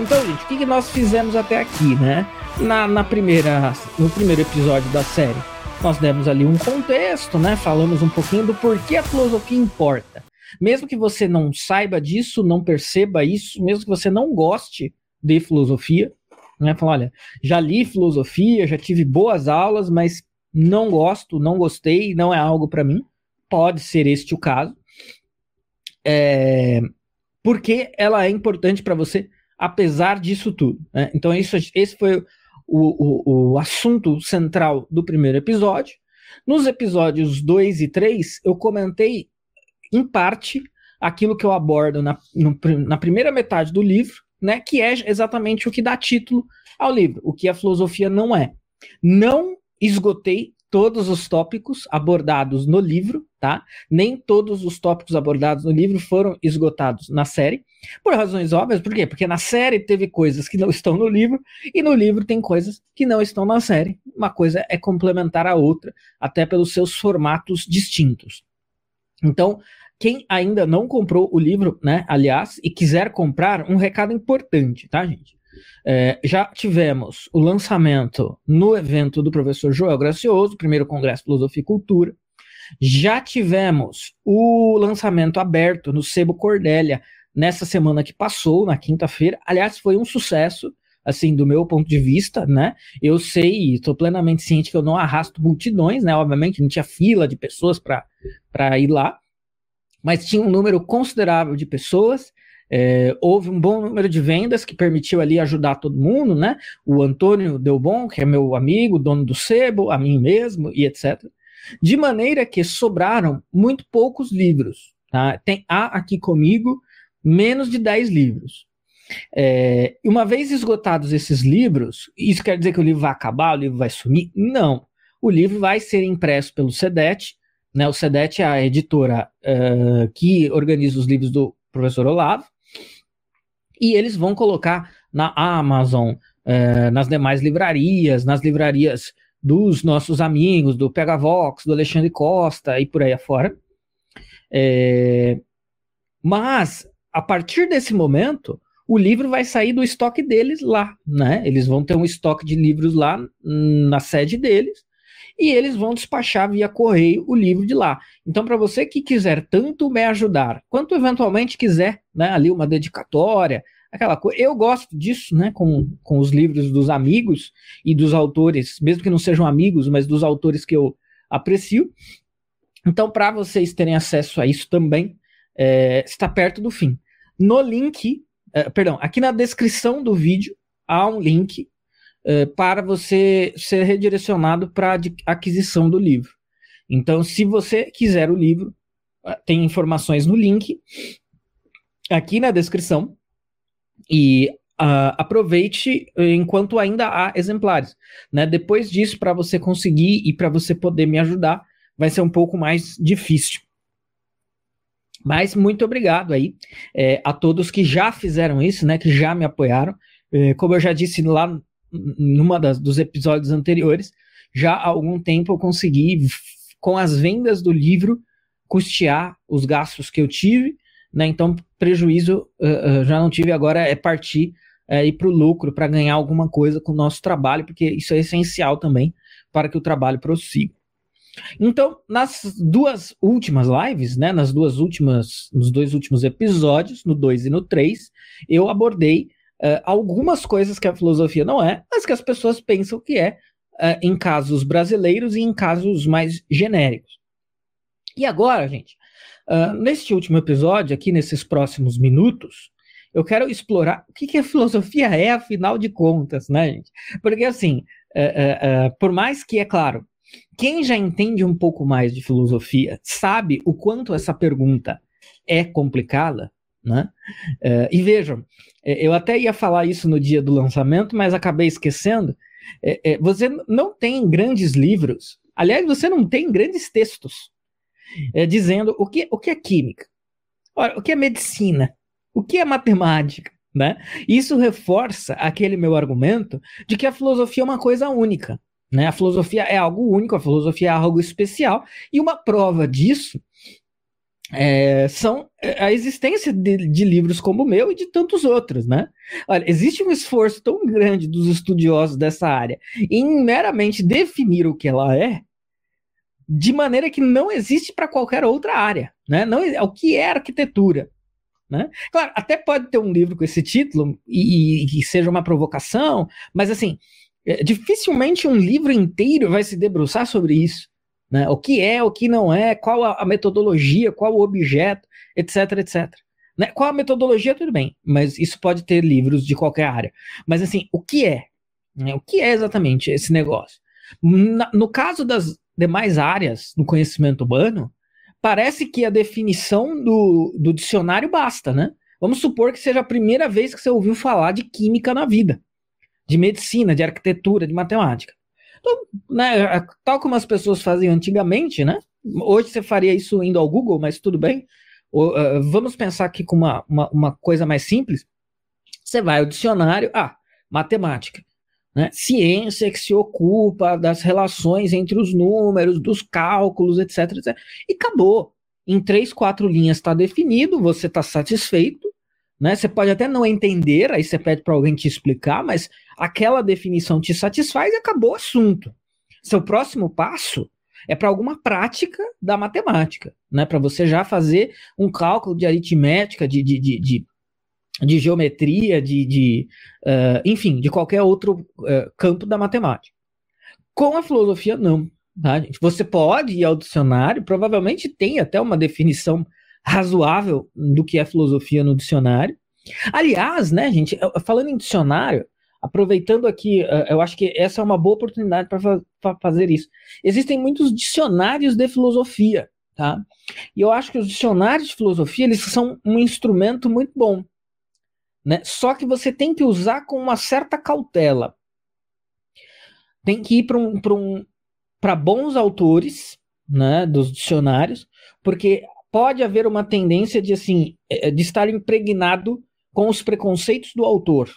Então, gente, o que, nós fizemos até aqui, né? Na, na primeira, no primeiro episódio da série, nós demos ali um contexto, né? Falamos um pouquinho do porquê a filosofia importa. Mesmo que você não saiba disso, não perceba isso, mesmo que você não goste de filosofia, né? Falar, olha, já li filosofia, já tive boas aulas, mas não gosto, não gostei, não é algo para mim. Pode ser este o caso. É... Porque ela é importante para você apesar disso tudo. Né? Então, isso, esse foi o, o, o assunto central do primeiro episódio. Nos episódios 2 e 3, eu comentei, em parte, aquilo que eu abordo na, no, na primeira metade do livro, né, que é exatamente o que dá título ao livro, o que a filosofia não é. Não esgotei todos os tópicos abordados no livro, tá? Nem todos os tópicos abordados no livro foram esgotados na série, por razões óbvias, por quê? Porque na série teve coisas que não estão no livro, e no livro tem coisas que não estão na série. Uma coisa é complementar a outra, até pelos seus formatos distintos. Então, quem ainda não comprou o livro, né, aliás, e quiser comprar, um recado importante, tá, gente? É, já tivemos o lançamento no evento do professor Joel Gracioso, primeiro Congresso Filosofia e Cultura. Já tivemos o lançamento aberto no Sebo Cordélia nessa semana que passou, na quinta-feira. Aliás, foi um sucesso, assim, do meu ponto de vista, né? Eu sei, estou plenamente ciente que eu não arrasto multidões, né? Obviamente, não tinha fila de pessoas para ir lá, mas tinha um número considerável de pessoas. É, houve um bom número de vendas que permitiu ali ajudar todo mundo, né? O Antônio Delbon, que é meu amigo, dono do Sebo, a mim mesmo e etc. De maneira que sobraram muito poucos livros. Tá? Tem há aqui comigo menos de 10 livros. É, uma vez esgotados esses livros, isso quer dizer que o livro vai acabar, o livro vai sumir? Não. O livro vai ser impresso pelo SEDET. Né? O SEDET é a editora uh, que organiza os livros do professor Olavo e eles vão colocar na Amazon, é, nas demais livrarias, nas livrarias dos nossos amigos, do Pegavox, do Alexandre Costa e por aí afora. É, mas, a partir desse momento, o livro vai sair do estoque deles lá, né? Eles vão ter um estoque de livros lá na sede deles e eles vão despachar via correio o livro de lá. Então, para você que quiser tanto me ajudar, quanto eventualmente quiser, né, ali uma dedicatória, aquela coisa. Eu gosto disso, né, com, com os livros dos amigos e dos autores, mesmo que não sejam amigos, mas dos autores que eu aprecio. Então, para vocês terem acesso a isso também, é, está perto do fim. No link, é, perdão, aqui na descrição do vídeo há um link eh, para você ser redirecionado para a aquisição do livro. Então, se você quiser o livro, eh, tem informações no link aqui na descrição e uh, aproveite enquanto ainda há exemplares. Né? Depois disso, para você conseguir e para você poder me ajudar, vai ser um pouco mais difícil. Mas muito obrigado aí é, a todos que já fizeram isso, né? Que já me apoiaram. É, como eu já disse lá numa das, dos episódios anteriores, já há algum tempo eu consegui, com as vendas do livro, custear os gastos que eu tive, né? Então, prejuízo uh, já não tive, agora é partir uh, ir para o lucro, para ganhar alguma coisa com o nosso trabalho, porque isso é essencial também para que o trabalho prossiga. Então, nas duas últimas lives, né, nas duas últimas, nos dois últimos episódios, no 2 e no 3, eu abordei uh, algumas coisas que a filosofia não é, mas que as pessoas pensam que é uh, em casos brasileiros e em casos mais genéricos. E agora, gente, uh, neste último episódio, aqui nesses próximos minutos, eu quero explorar o que, que a filosofia é, afinal de contas, né, gente? Porque, assim, por mais que, é claro, quem já entende um pouco mais de filosofia sabe o quanto essa pergunta é complicada, né? Uh, e vejam, eu até ia falar isso no dia do lançamento, mas acabei esquecendo. Você não tem grandes livros, aliás, você não tem grandes textos é, dizendo o que, o que é química, Ora, o que é medicina, o que é matemática. Né? Isso reforça aquele meu argumento de que a filosofia é uma coisa única. Né? A filosofia é algo único, a filosofia é algo especial, e uma prova disso é, são é, a existência de, de, livros como o meu e de tantos outros, né? Olha, existe um esforço tão grande dos estudiosos dessa área em meramente definir o que ela é, de maneira que não existe para qualquer outra área, né? Não, o que é arquitetura, né? Claro, até pode ter um livro com esse título e, que seja uma provocação, mas assim, é, dificilmente um livro inteiro vai se debruçar sobre isso. Né? O que é, o que não é, qual a, metodologia, qual o objeto, etc, etc. Né? Qual a metodologia, tudo bem, mas isso pode ter livros de qualquer área. Mas assim, o que é? Né? O que é exatamente esse negócio? Na, no caso das demais áreas no conhecimento humano, parece que a definição do, do dicionário basta, né? Vamos supor que seja a primeira vez que você ouviu falar de química na vida, de medicina, de arquitetura, de matemática. Então, né, tal como as pessoas faziam antigamente, né? Hoje você faria isso indo ao Google, mas tudo bem. uh, vamos pensar aqui com uma, uma, uma, coisa mais simples. Você vai ao dicionário, ah, matemática. Né? Ciência que se ocupa das relações entre os números, dos cálculos, etc, etc. E acabou. Em três, quatro linhas está definido, você está satisfeito. Né? Você pode até não entender, aí você pede para alguém te explicar, mas aquela definição te satisfaz e acabou o assunto. Seu próximo passo é para alguma prática da matemática, né? Para você já fazer um cálculo de aritmética, de, de, de, de, de geometria, de, de uh, enfim, de qualquer outro uh, campo da matemática. Com a filosofia, não. Tá? Você pode ir ao dicionário, provavelmente tem até uma definição razoável do que é filosofia no dicionário. Aliás, né, gente, falando em dicionário, aproveitando aqui, eh, eu acho que essa é uma boa oportunidade para fazer isso. Existem muitos dicionários de filosofia, tá? E eu acho que os dicionários de filosofia eles são um instrumento muito bom, né? Só que você tem que usar com uma certa cautela. Tem que ir para um, um, bons autores, né, dos dicionários, porque pode haver uma tendência de assim, eh, de estar impregnado com os preconceitos do autor,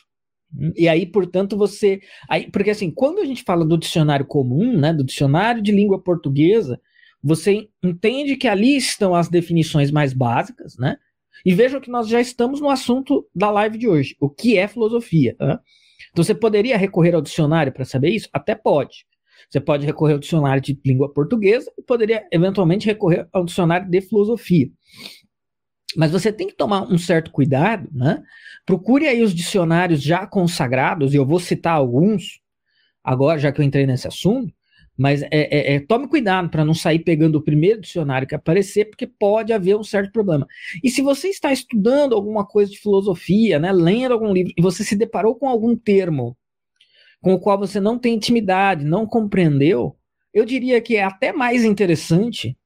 e aí, portanto, você. Aí, porque assim, quando a gente fala do dicionário comum, né, do dicionário de língua portuguesa, você entende que ali estão as definições mais básicas, né? E vejam que nós já estamos no assunto da live de hoje, o que é filosofia. Né? Então você poderia recorrer ao dicionário para saber isso? Até pode. Você pode recorrer ao dicionário de língua portuguesa e poderia eventualmente recorrer ao dicionário de filosofia. Mas você tem que tomar um certo cuidado, né? Procure aí os dicionários já consagrados, e eu vou citar alguns agora, já que eu entrei nesse assunto, mas é, é, é tome cuidado para não sair pegando o primeiro dicionário que aparecer, porque pode haver um certo problema. E se você está estudando alguma coisa de filosofia, né, lendo algum livro, e você se deparou com algum termo com o qual você não tem intimidade, não compreendeu, eu diria que é até mais interessante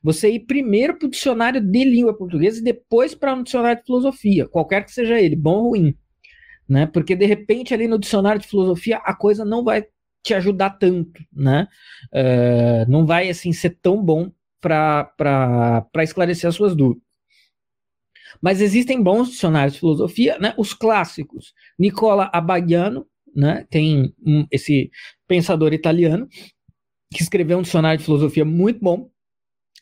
você ir primeiro para o dicionário de língua portuguesa e depois para um dicionário de filosofia, qualquer que seja ele, bom ou ruim. Né? Porque de repente ali no dicionário de filosofia a coisa não vai te ajudar tanto, né? Uh, não vai assim ser tão bom para esclarecer as suas dúvidas. Mas existem bons dicionários de filosofia, né? Os clássicos, Nicola Abagliano, né? Tem um, esse pensador italiano que escreveu um dicionário de filosofia muito bom.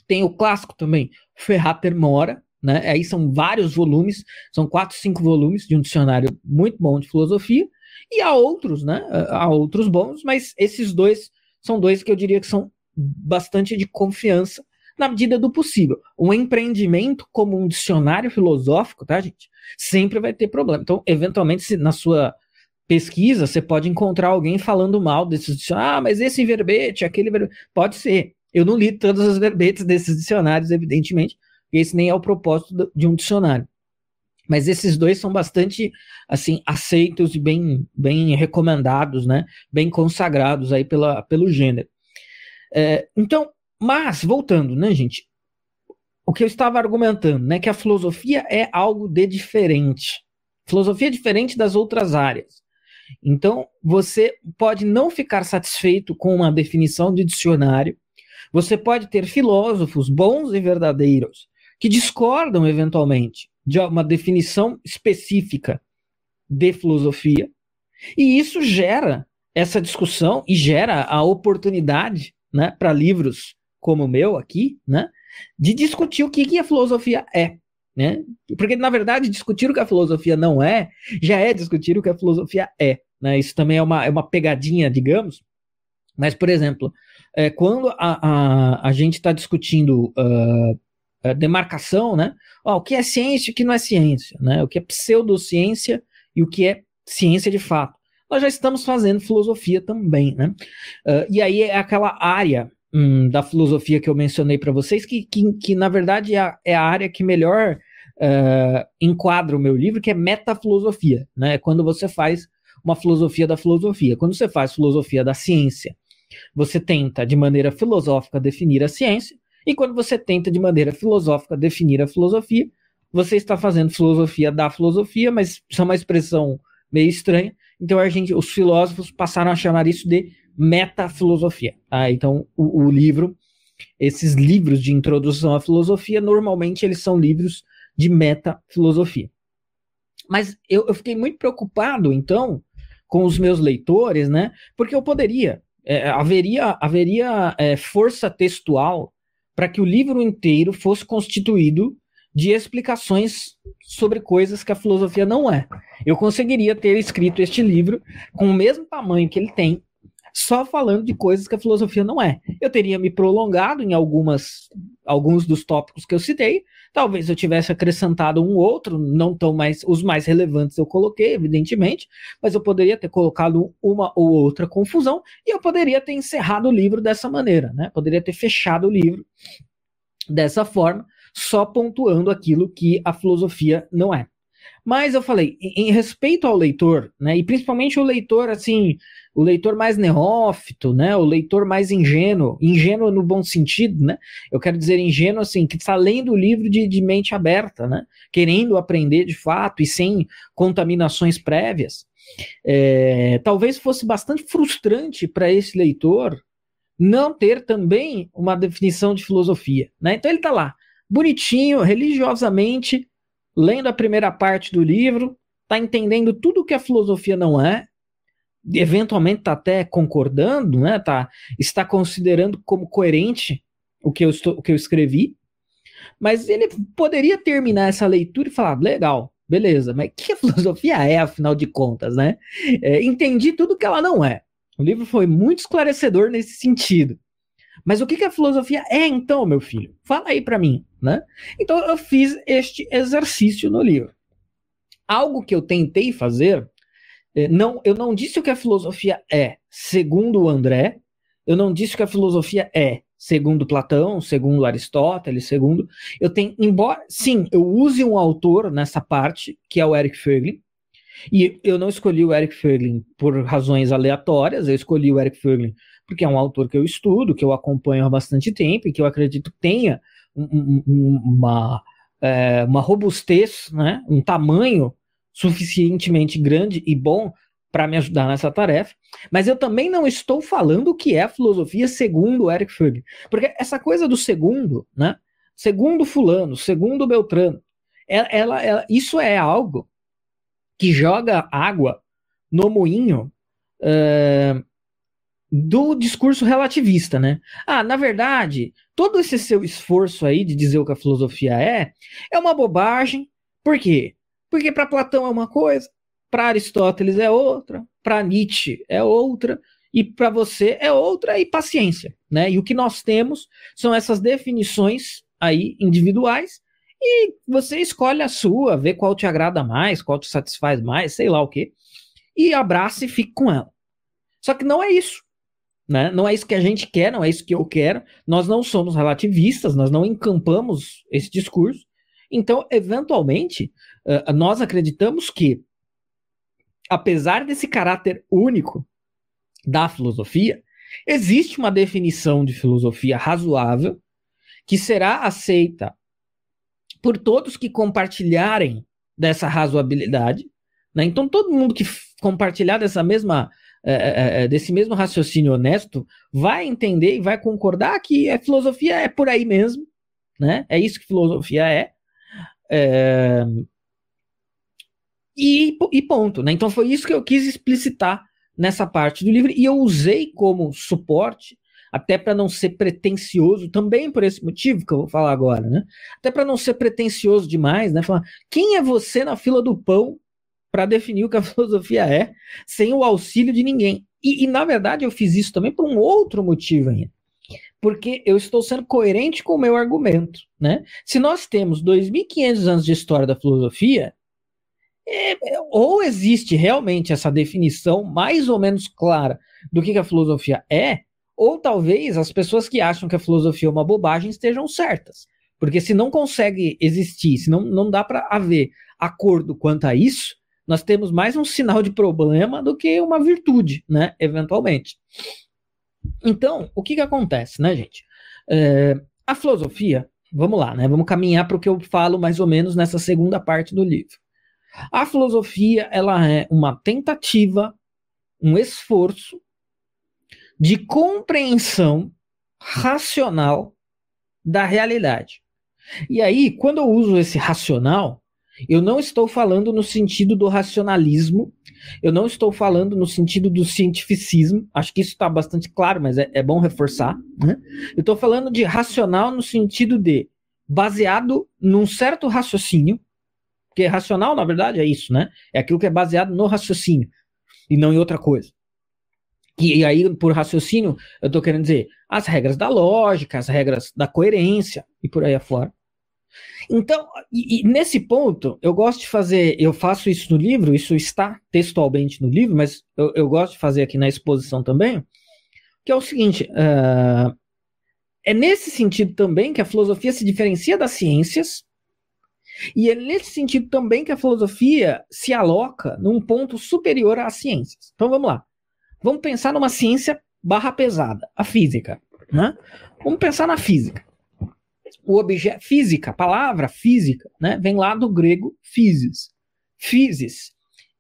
Tem o clássico também, Ferrater Mora, né? Aí são vários volumes, são quatro, cinco volumes de um dicionário muito bom de filosofia. E há outros, né? Há outros bons, mas esses dois são dois que eu diria que são bastante de confiança na medida do possível. Um empreendimento como um dicionário filosófico, tá, gente? Sempre vai ter problema. Então, eventualmente, se na sua pesquisa, você pode encontrar alguém falando mal desses dicionários. Ah, mas esse verbete, aquele verbete. Pode ser. Eu não li todos os verbetes desses dicionários, evidentemente, esse nem é o propósito de um dicionário. Mas esses dois são bastante assim aceitos e bem, bem recomendados, né? Bem consagrados aí pela, pelo gênero. É, então, mas voltando, né, gente? O que eu estava argumentando, né, que a filosofia é algo de diferente. Filosofia é diferente das outras áreas. Então, você pode não ficar satisfeito com uma definição de dicionário você pode ter filósofos bons e verdadeiros que discordam eventualmente de uma definição específica de filosofia, e isso gera essa discussão e gera a oportunidade, né, para livros como o meu aqui, né, de discutir o que, que a filosofia é. Né? Porque, na verdade, discutir o que a filosofia não é, já é discutir o que a filosofia é. Né? Isso também é uma, é uma pegadinha, digamos. Mas, por exemplo, é, quando a, a, a gente está discutindo uh, demarcação, né? Ó, o que é ciência e o que não é ciência, né? O que é pseudociência e o que é ciência de fato. Nós já estamos fazendo filosofia também, né? Uh, e aí é aquela área hum, da filosofia que eu mencionei para vocês, que, que, que, na verdade é a, é a área que melhor uh, enquadra o meu livro, que é metafilosofia, né? Quando você faz uma filosofia da filosofia. Quando você faz filosofia da ciência, você tenta, de maneira filosófica, definir a ciência, e quando você tenta, de maneira filosófica, definir a filosofia, você está fazendo filosofia da filosofia, mas isso é uma expressão meio estranha. Então a gente, os filósofos passaram a chamar isso de metafilosofia. Tá? Então o, o livro, esses livros de introdução à filosofia, normalmente eles são livros de metafilosofia. Mas eu, eu fiquei muito preocupado, então, com os meus leitores, né? Porque eu poderia, é, haveria, haveria é, força textual para que o livro inteiro fosse constituído de explicações sobre coisas que a filosofia não é. Eu conseguiria ter escrito este livro com o mesmo tamanho que ele tem, só falando de coisas que a filosofia não é. Eu teria me prolongado em algumas, alguns dos tópicos que eu citei, talvez eu tivesse acrescentado um outro, não tão mais, os mais relevantes eu coloquei, evidentemente, mas eu poderia ter colocado uma ou outra confusão e eu poderia ter encerrado o livro dessa maneira, né? Poderia ter fechado o livro dessa forma, só pontuando aquilo que a filosofia não é. Mas eu falei, em, respeito ao leitor, né, e principalmente o leitor, assim, o leitor mais neófito, né, o leitor mais ingênuo, ingênuo no bom sentido, né, eu quero dizer ingênuo, assim, que está lendo o livro de, de mente aberta, né, querendo aprender de fato e sem contaminações prévias, é, talvez fosse bastante frustrante para esse leitor não ter também uma definição de filosofia, né, então ele está lá, bonitinho, religiosamente, lendo a primeira parte do livro, está entendendo tudo que a filosofia não é, eventualmente está até concordando, né? Tá, está considerando como coerente o que eu, estou, o que eu escrevi, mas ele poderia terminar essa leitura e falar: legal, beleza, mas que a filosofia é, afinal de contas, né? É, entendi tudo que ela não é. O livro foi muito esclarecedor nesse sentido. Mas o que, que a filosofia é então, meu filho? Fala aí para mim, né? Então eu fiz este exercício no livro. Algo que eu tentei fazer, não, eu não disse o que a filosofia é, segundo o André, eu não disse o que a filosofia é, segundo Platão, segundo Aristóteles, segundo. Eu tenho, embora, sim, eu use um autor nessa parte, que é o Eric Föglin, e eu não escolhi o Eric Föglin por razões aleatórias, eu escolhi o Eric Föglin porque é um autor que eu estudo, que eu acompanho há bastante tempo e que eu acredito tenha um, um, uma, é, uma robustez, né, um tamanho suficientemente grande e bom para me ajudar nessa tarefa. Mas eu também não estou falando o que é filosofia segundo Eric Fugg, porque essa coisa do segundo, né, segundo fulano, segundo Beltrano, ela, ela, ela isso é algo que joga água no moinho uh, do discurso relativista, né? Ah, na verdade, todo esse seu esforço aí de dizer o que a filosofia é, é uma bobagem. Por quê? Porque para Platão é uma coisa, para Aristóteles é outra, para Nietzsche é outra, e para você é outra, e paciência, né? E o que nós temos são essas definições aí individuais, e você escolhe a sua, vê qual te agrada mais, qual te satisfaz mais, sei lá o quê, e abraça e fique com ela. Só que não é isso. Né? Não é isso que a gente quer, não é isso que eu quero. Nós não somos relativistas, nós não encampamos esse discurso. Então, eventualmente, uh, nós acreditamos que, apesar desse caráter único da filosofia, existe uma definição de filosofia razoável que será aceita por todos que compartilharem dessa razoabilidade. Né? Então, todo mundo que compartilhar dessa mesma é, é, desse mesmo raciocínio honesto vai entender e vai concordar que a filosofia é por aí mesmo, né? É isso que filosofia é. É... E, e ponto, né? Então foi isso que eu quis explicitar nessa parte do livro e eu usei como suporte até para não ser pretencioso, também por esse motivo que eu vou falar agora, né? Até para não ser pretencioso demais, né? Falar, quem é você na fila do pão para definir o que a filosofia é, sem o auxílio de ninguém? E, e, na verdade, eu fiz isso também por um outro motivo ainda. Porque eu estou sendo coerente com o meu argumento, né? Se nós temos 2.500 anos de história da filosofia, é, é, ou existe realmente essa definição mais ou menos clara do que, que a filosofia é, ou talvez as pessoas que acham que a filosofia é uma bobagem estejam certas. Porque se não consegue existir, se não, não dá para haver acordo quanto a isso, nós temos mais um sinal de problema do que uma virtude, né? Eventualmente. Então, o que que acontece, né, gente? É, a filosofia, vamos lá, né? Vamos caminhar para o que eu falo mais ou menos nessa segunda parte do livro. A filosofia, ela é uma tentativa, um esforço de compreensão racional da realidade. E aí, quando eu uso esse racional, eu não estou falando no sentido do racionalismo, eu não estou falando no sentido do cientificismo, acho que isso está bastante claro, mas é, é bom reforçar. Né? Eu estou falando de racional no sentido de baseado num certo raciocínio, porque racional, na verdade, é isso, né? É aquilo que é baseado no raciocínio e não em outra coisa. E, e aí, por raciocínio, eu estou querendo dizer as regras da lógica, as regras da coerência e por aí afora. Então, e, e, nesse ponto, eu gosto de fazer, eu faço isso no livro, isso está textualmente no livro, mas eu, eu gosto de fazer aqui na exposição também, que é o seguinte: uh, é nesse sentido também que a filosofia se diferencia das ciências, e é nesse sentido também que a filosofia se aloca num ponto superior às ciências. Então vamos lá. Vamos pensar numa ciência barra pesada, a física. Né? Vamos pensar na física o objeto física, a palavra física, né, vem lá do grego physis. Physis,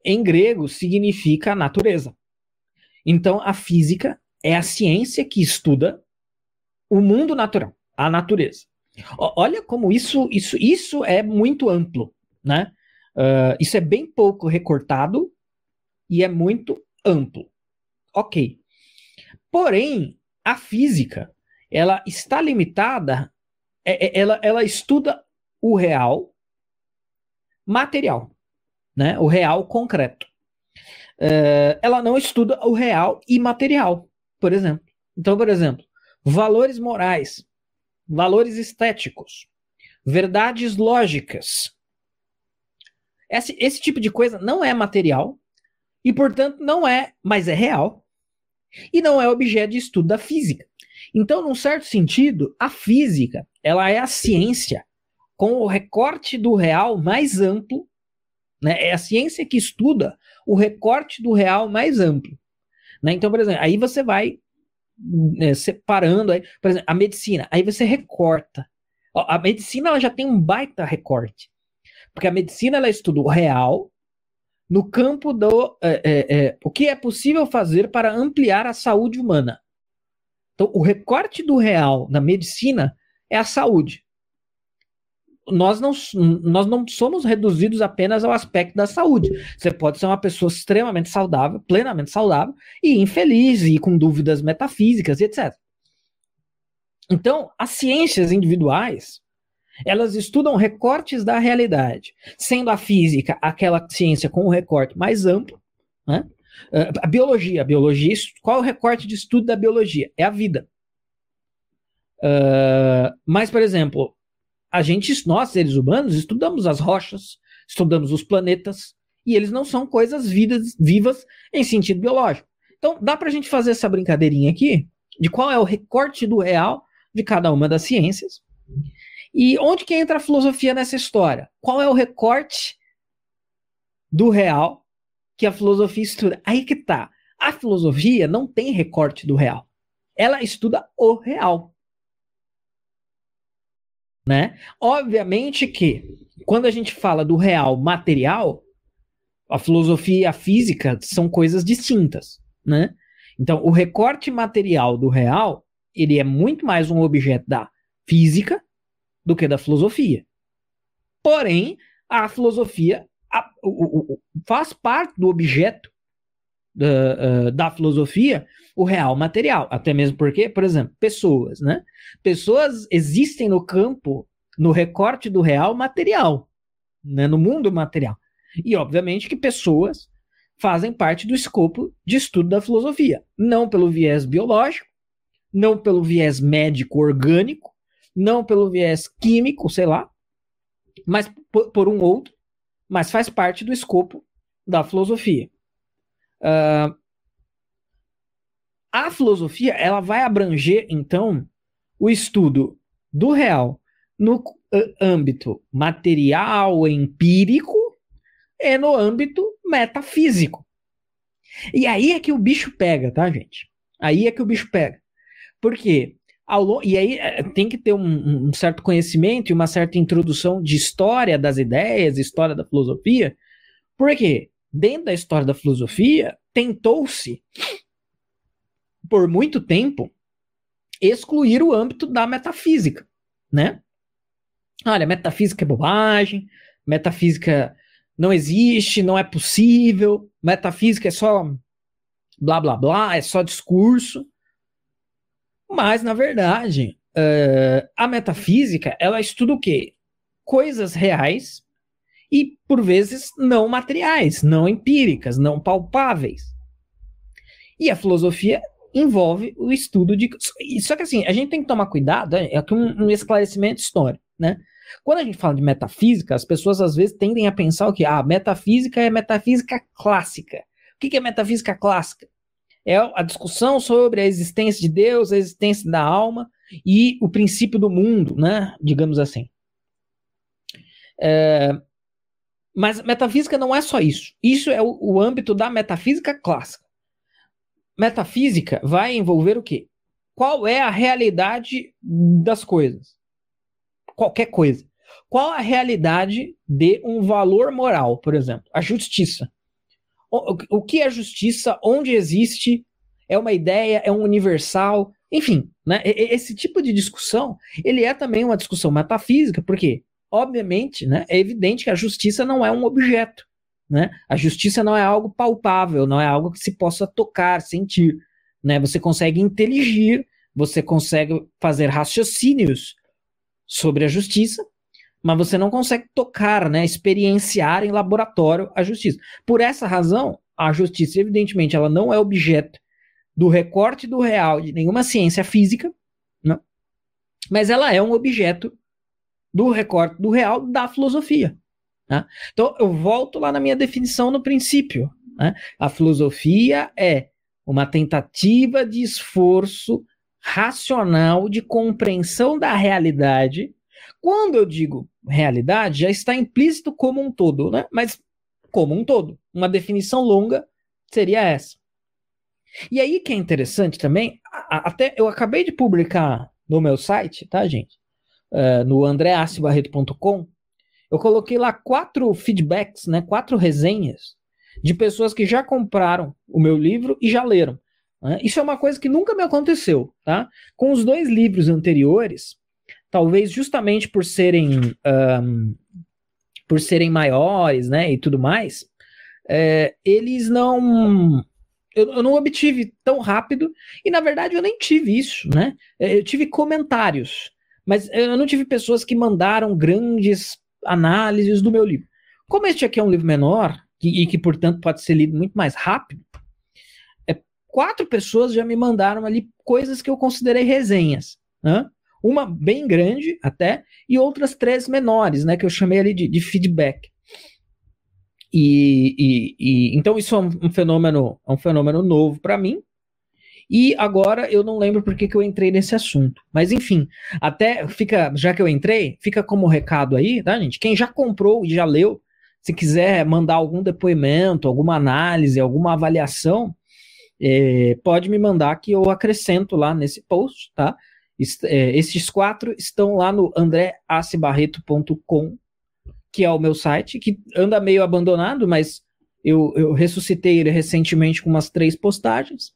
em grego, significa natureza. Então, a física é a ciência que estuda o mundo natural, a natureza. Olha como isso, isso, isso é muito amplo, né? Uh, isso é bem pouco recortado e é muito amplo. Ok. Porém, a física ela está limitada é, é, ela, ela estuda o real material, né? o real concreto. É, ela não estuda o real imaterial, por exemplo. Então, por exemplo, valores morais, valores estéticos, verdades lógicas. Esse, esse tipo de coisa não é material e, portanto, não é, mas é real. E não é objeto de estudo da física. Então, num certo sentido, a física ela é a ciência com o recorte do real mais amplo, né? É a ciência que estuda o recorte do real mais amplo. Né? Então, por exemplo, aí você vai né, separando, aí, por exemplo, a medicina, aí você recorta. Ó, a medicina ela já tem um baita recorte, porque a medicina ela estuda o real no campo do é, é, é, o que é possível fazer para ampliar a saúde humana. Então, o recorte do real na medicina é a saúde. Nós não, nós não somos reduzidos apenas ao aspecto da saúde. Você pode ser uma pessoa extremamente saudável, plenamente saudável, e infeliz, e com dúvidas metafísicas, e etc. Então, as ciências individuais, elas estudam recortes da realidade, sendo a física aquela ciência com o recorte mais amplo, né? A biologia, a biologia, qual é o recorte de estudo da biologia? É a vida. Uh, mas, por exemplo, a gente, nós, seres humanos, estudamos as rochas, estudamos os planetas, e eles não são coisas vidas, vivas em sentido biológico. Então, dá para a gente fazer essa brincadeirinha aqui de qual é o recorte do real de cada uma das ciências. E onde que entra a filosofia nessa história? Qual é o recorte do real que a filosofia estuda? Aí que tá. A filosofia não tem recorte do real. Ela estuda o real né? Obviamente que quando a gente fala do real material, a filosofia e a física são coisas distintas, né? Então, o recorte material do real, ele é muito mais um objeto da física do que da filosofia. Porém, a filosofia a, o, o, faz parte do objeto da, uh, da filosofia o real material. Até mesmo porque, por exemplo, pessoas, né? Pessoas existem no campo, no recorte do real material, né? no mundo material. E, obviamente, que pessoas fazem parte do escopo de estudo da filosofia. Não pelo viés biológico, não pelo viés médico orgânico, não pelo viés químico, sei lá, mas por, por um outro, mas faz parte do escopo da filosofia. Uh, a filosofia ela vai abranger então o estudo do real no âmbito material, empírico e no âmbito metafísico. E aí é que o bicho pega, tá, gente? Aí é que o bicho pega. Por quê? Ao, e aí é, tem que ter um, um, certo conhecimento e uma certa introdução de história das ideias, história da filosofia, porque dentro da história da filosofia tentou-se, por muito tempo, excluir o âmbito da metafísica, né? Olha, metafísica é bobagem, metafísica não existe, não é possível, metafísica é só blá blá blá, é só discurso. Mas, na verdade, uh, a metafísica, ela estuda o quê? Coisas reais e, por vezes, não materiais, não empíricas, não palpáveis. E a filosofia envolve o estudo de. Só que assim, a gente tem que tomar cuidado, é aqui um, um esclarecimento histórico, né? Quando a gente fala de metafísica, as pessoas às vezes tendem a pensar que? Ah, metafísica é metafísica clássica. O que é metafísica clássica? É a discussão sobre a existência de Deus, a existência da alma e o princípio do mundo, né? Digamos assim. É, mas metafísica não é só isso. Isso é o, o âmbito da metafísica clássica. Metafísica vai envolver o quê? Qual é a realidade das coisas? Qualquer coisa. Qual a realidade de um valor moral, por exemplo? A justiça o, que é justiça, onde existe, é uma ideia, é um universal, enfim, né? Esse tipo de discussão, ele é também uma discussão metafísica, porque, obviamente, né, é evidente que a justiça não é um objeto, né? A justiça não é algo palpável, não é algo que se possa tocar, sentir, né? Você consegue inteligir, você consegue fazer raciocínios sobre a justiça, mas você não consegue tocar, né, experienciar em laboratório a justiça. Por essa razão, a justiça, evidentemente, ela não é objeto do recorte do real de nenhuma ciência física, não, mas ela é um objeto do recorte do real da filosofia. Né? Então, eu volto lá na minha definição no princípio. Né? A filosofia é uma tentativa de esforço racional de compreensão da realidade. Quando eu digo realidade já está implícito como um todo, né? Mas como um todo. Uma definição longa seria essa. E aí que é interessante também, até eu acabei de publicar no meu site, tá, gente? Uh, no andreacibarreto.com, eu coloquei lá quatro feedbacks, né? Quatro resenhas de pessoas que já compraram o meu livro e já leram. Né? Isso é uma coisa que nunca me aconteceu, tá? Com os dois livros anteriores, talvez justamente por serem um, por serem maiores, né, e tudo mais, é, eles não eu, eu, não obtive tão rápido e na verdade eu nem tive isso, né? É, eu tive comentários, mas eu não tive pessoas que mandaram grandes análises do meu livro. Como este aqui é um livro menor e, e que portanto pode ser lido muito mais rápido, é, quatro pessoas já me mandaram ali coisas que eu considerei resenhas, né? Uma bem grande até, e outras três menores, né? Que eu chamei ali de, de feedback. E, e, e, então isso é um, um, fenômeno, é um fenômeno novo para mim. E agora eu não lembro por que, que eu entrei nesse assunto. Mas enfim, até fica, já que eu entrei, fica como recado aí, tá, gente? Quem já comprou e já leu, se quiser mandar algum depoimento, alguma análise, alguma avaliação, é, pode me mandar que eu acrescento lá nesse post, tá? É, esses quatro estão lá no andreacibarreto.com, que é o meu site, que anda meio abandonado, mas eu, eu ressuscitei ele recentemente com umas três postagens.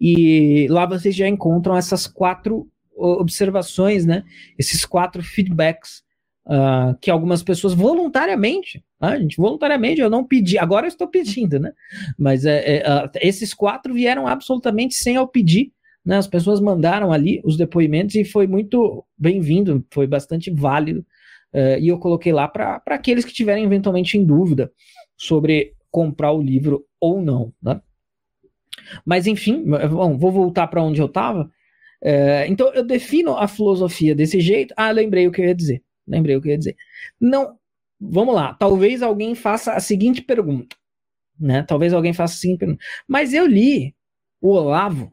E lá vocês já encontram essas quatro observações, né? Esses quatro feedbacks uh, que algumas pessoas voluntariamente Ah, gente, voluntariamente eu não pedi, agora eu estou pedindo, né? Mas é, é, esses quatro vieram absolutamente sem eu pedir. Né? As pessoas mandaram ali os depoimentos e foi muito bem-vindo, foi bastante válido. Uh, e eu coloquei lá para aqueles que tiverem eventualmente em dúvida sobre comprar o livro ou não. Né? Mas enfim, bom, vou voltar para onde eu estava. É, então eu defino a filosofia desse jeito. Ah, lembrei o que eu ia dizer. Lembrei o que eu ia dizer. Não, vamos lá. Talvez alguém faça a seguinte pergunta, né? Talvez alguém faça a seguinte pergunta. Mas eu li o Olavo.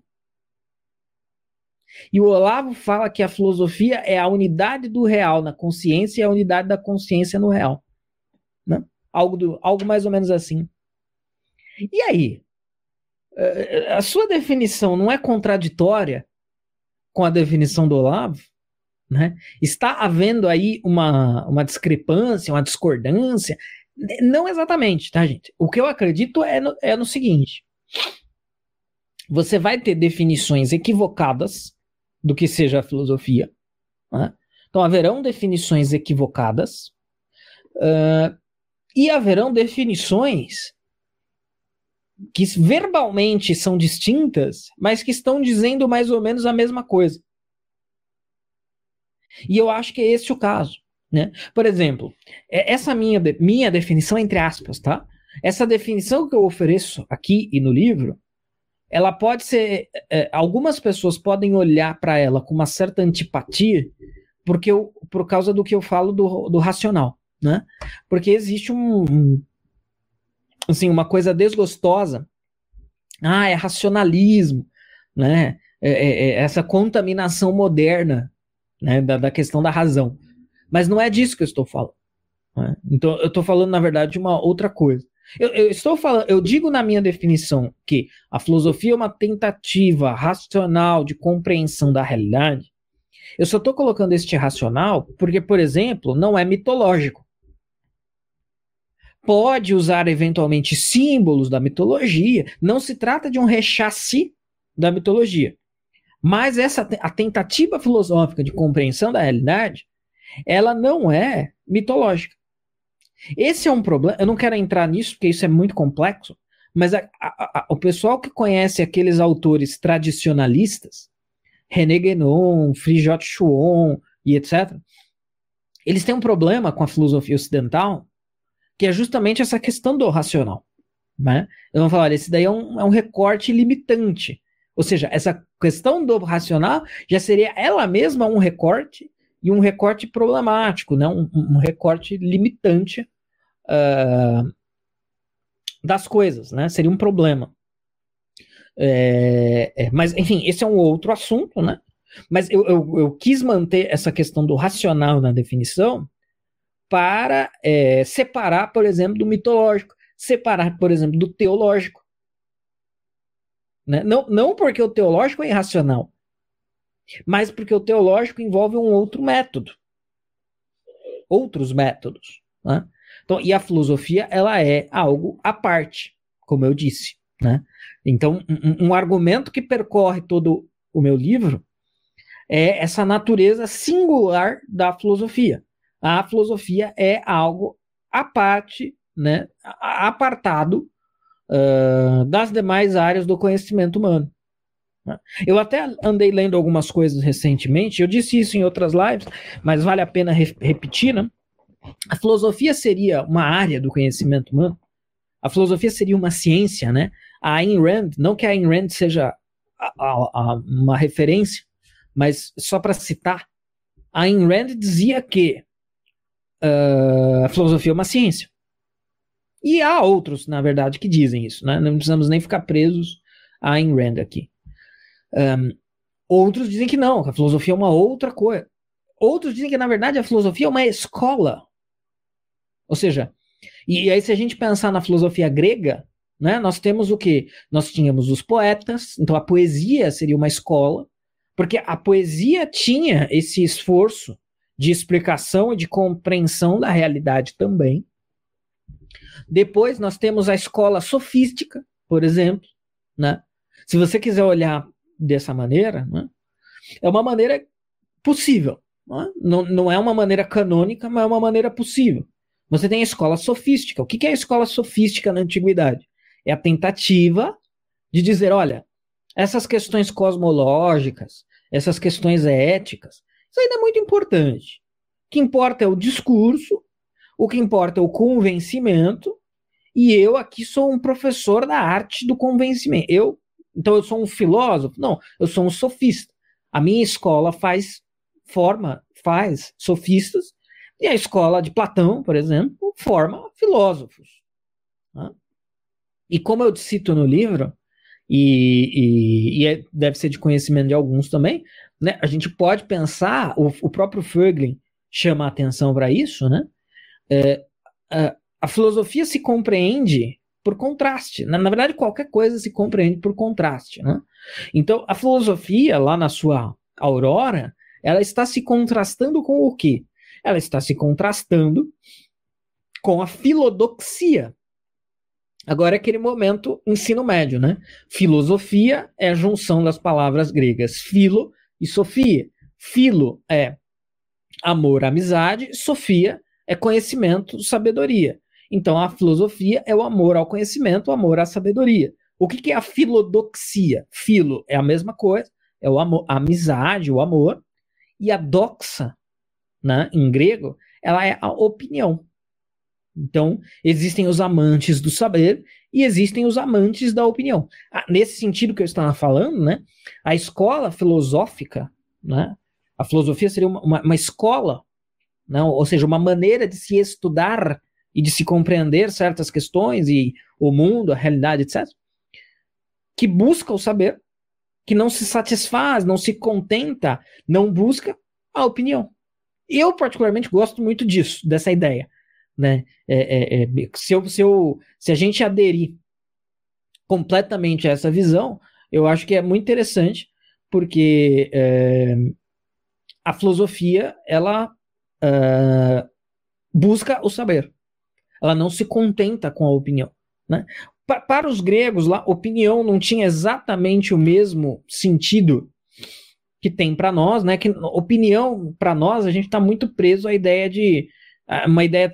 E o Olavo fala que a filosofia é a unidade do real na consciência e a unidade da consciência no real. Né? Algo, do, algo mais ou menos assim. E aí? É, a sua definição não é contraditória com a definição do Olavo? Né? Está havendo aí uma, uma discrepância, uma discordância? Não exatamente, tá, gente? O que eu acredito é no, é no seguinte: você vai ter definições equivocadas do que seja a filosofia. Né? Então, haverão definições equivocadas uh, e haverão definições que verbalmente são distintas, mas que estão dizendo mais ou menos a mesma coisa. E eu acho que é esse o caso. Né? Por exemplo, é, essa minha, minha definição, entre aspas, tá? Essa definição que eu ofereço aqui e no livro, ela pode ser. É, algumas pessoas podem olhar para ela com uma certa antipatia, porque eu, por causa do que eu falo do, do racional. Né? Porque existe um, um assim, uma coisa desgostosa. Ah, é racionalismo, né? É, é, é essa contaminação moderna né, da, da, questão da razão. Mas não é disso que eu estou falando. Né? Então, eu estou falando, na verdade, de uma outra coisa. Eu, eu, estou falando, eu digo na minha definição que a filosofia é uma tentativa racional de compreensão da realidade. Eu só estou colocando este racional porque, por exemplo, não é mitológico. Pode usar eventualmente símbolos da mitologia, não se trata de um rechace da mitologia. Mas essa a tentativa filosófica de compreensão da realidade, ela não é mitológica. Esse é um problema. Eu não quero entrar nisso porque isso é muito complexo, mas a, a, a, o pessoal que conhece aqueles autores tradicionalistas, René Guénon, Frijot Chuon e etc., eles têm um problema com a filosofia ocidental, que é justamente essa questão do racional. Né? Eu vou falar, esse daí é um, é um recorte limitante. Ou seja, essa questão do racional já seria ela mesma um recorte e um recorte problemático, né? um, um recorte limitante uh, das coisas, né? seria um problema. É, é, mas, enfim, esse é um outro assunto, né? Mas eu, eu, eu quis manter essa questão do racional na definição para é, separar, por exemplo, do mitológico, separar, por exemplo, do teológico. Né? Não, não porque o teológico é irracional, mas porque o teológico envolve um outro método. Outros métodos. Né? Então, e a filosofia, ela é algo à parte, como eu disse. Né? Então, um, um argumento que percorre todo o meu livro é essa natureza singular da filosofia. A filosofia é algo à parte, né, apartado uh, das demais áreas do conhecimento humano. Né? Eu até andei lendo algumas coisas recentemente, eu disse isso em outras lives, mas vale a pena re repetir, né? A filosofia seria uma área do conhecimento humano? A filosofia seria uma ciência, né? A Ayn Rand, não que a Ayn Rand seja a, a, a uma referência, mas só para citar, a Ayn Rand dizia que uh, a filosofia é uma ciência. E há outros, na verdade, que dizem isso, né? Não precisamos nem ficar presos a Ayn Rand aqui. Um, outros dizem que não, que a filosofia é uma outra coisa. Outros dizem que, na verdade, a filosofia é uma escola. Ou seja, e aí se a gente pensar na filosofia grega, né, nós temos o que? Nós tínhamos os poetas, então a poesia seria uma escola, porque a poesia tinha esse esforço de explicação e de compreensão da realidade também. Depois nós temos a escola sofística, por exemplo, né? Se você quiser olhar dessa maneira, né? é uma maneira possível. Não, é? não, não é uma maneira canônica, mas é uma maneira possível. Você tem a escola sofística. O que é a escola sofística na antiguidade? É a tentativa de dizer, olha, essas questões cosmológicas, essas questões éticas, isso ainda é muito importante. O que importa é o discurso, o que importa é o convencimento, e eu aqui sou um professor da arte do convencimento. Eu, então eu sou um filósofo? Não, eu sou um sofista. A minha escola faz forma, faz sofistas, e a escola de Platão, por exemplo, forma filósofos. Né? E como eu cito no livro, e, e, e é, deve ser de conhecimento de alguns também, né? A gente pode pensar, o, o próprio Fögling chama a atenção para isso, né? É, a, a, filosofia se compreende por contraste. Na, na, verdade, qualquer coisa se compreende por contraste, né? Então, a filosofia, lá na sua aurora, ela está se contrastando com o quê? Ela está se contrastando com a filodoxia, Agora é aquele momento ensino médio, né? Filosofia é a junção das palavras gregas filo e sofia. Filo é amor, amizade, sofia é conhecimento, sabedoria. Então a filosofia é o amor ao conhecimento, o amor à sabedoria. O que, que é a filodoxia? Filo é a mesma coisa, é o amor, a amizade, o amor, e a doxa, né, em grego, ela é a opinião. Então, existem os amantes do saber e existem os amantes da opinião. Ah, nesse sentido que eu estava falando, né, a escola filosófica, né, a filosofia seria uma, uma, uma escola, né, ou seja, uma maneira de se estudar e de se compreender certas questões e o mundo, a realidade, etc., que busca o saber, que não se satisfaz, não se contenta, não busca a opinião. Eu, particularmente, gosto muito disso, dessa ideia né? É, é, é, se, eu, se, eu, se a gente aderir completamente a essa visão, eu acho que é muito interessante, porque é, a filosofia ela uh, busca o saber, ela não se contenta com a opinião. Né? Pa para os gregos, lá, opinião não tinha exatamente o mesmo sentido que tem para nós, né? Que opinião para nós a gente está muito preso à ideia de uma ideia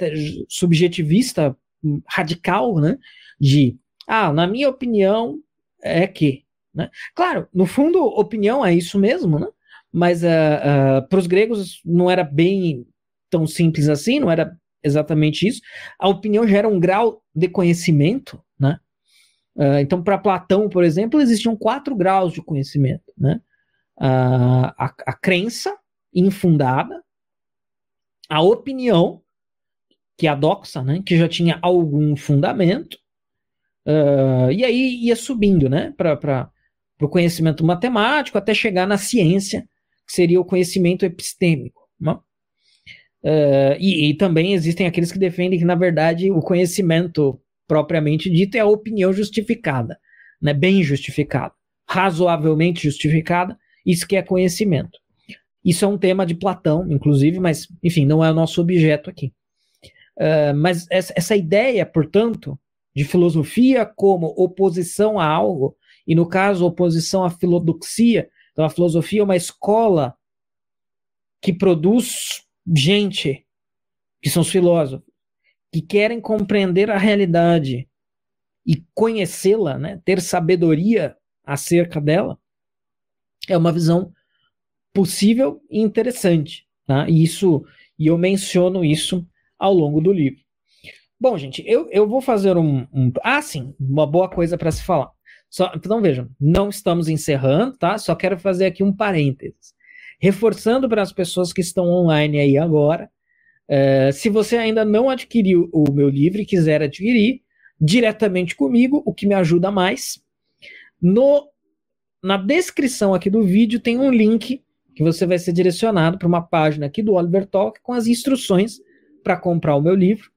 subjetivista hum, radical, né? De, ah, na minha opinião é que, né? Claro, no fundo, opinião é isso mesmo, né? Mas uh, uh, para os gregos não era bem tão simples assim, não era exatamente isso. A opinião gera um grau de conhecimento, né? Uh, então, para Platão, por exemplo, existiam quatro graus de conhecimento, né? a, a crença infundada, a opinião, que é a doxa, né, que já tinha algum fundamento, uh, e aí ia subindo né, para o conhecimento matemático até chegar na ciência, que seria o conhecimento epistêmico. Né? Uh, e, e, também existem aqueles que defendem que, na verdade, o conhecimento propriamente dito é a opinião justificada, né, bem justificada, razoavelmente justificada, isso que é conhecimento. Isso é um tema de Platão, inclusive, mas, enfim, não é o nosso objeto aqui. Uh, mas essa, essa ideia, portanto, de filosofia como oposição a algo, e no caso, oposição à filodoxia, então a filosofia é uma escola que produz gente, que são os filósofos, que querem compreender a realidade e conhecê-la, né, ter sabedoria acerca dela, é uma visão possível e interessante. Tá? E, isso, e eu menciono isso ao longo do livro. Bom, gente, eu, eu vou fazer um, um. Ah, sim, uma boa coisa para se falar. Só, então vejam, não estamos encerrando, tá? Só quero fazer aqui um parênteses. Reforçando para as pessoas que estão online aí agora, uh, se você ainda não adquiriu o meu livro e quiser adquirir, diretamente comigo, o que me ajuda mais, no, na descrição aqui do vídeo tem um link que você vai ser direcionado para uma página aqui do Oliver Talk com as instruções para comprar o meu livro.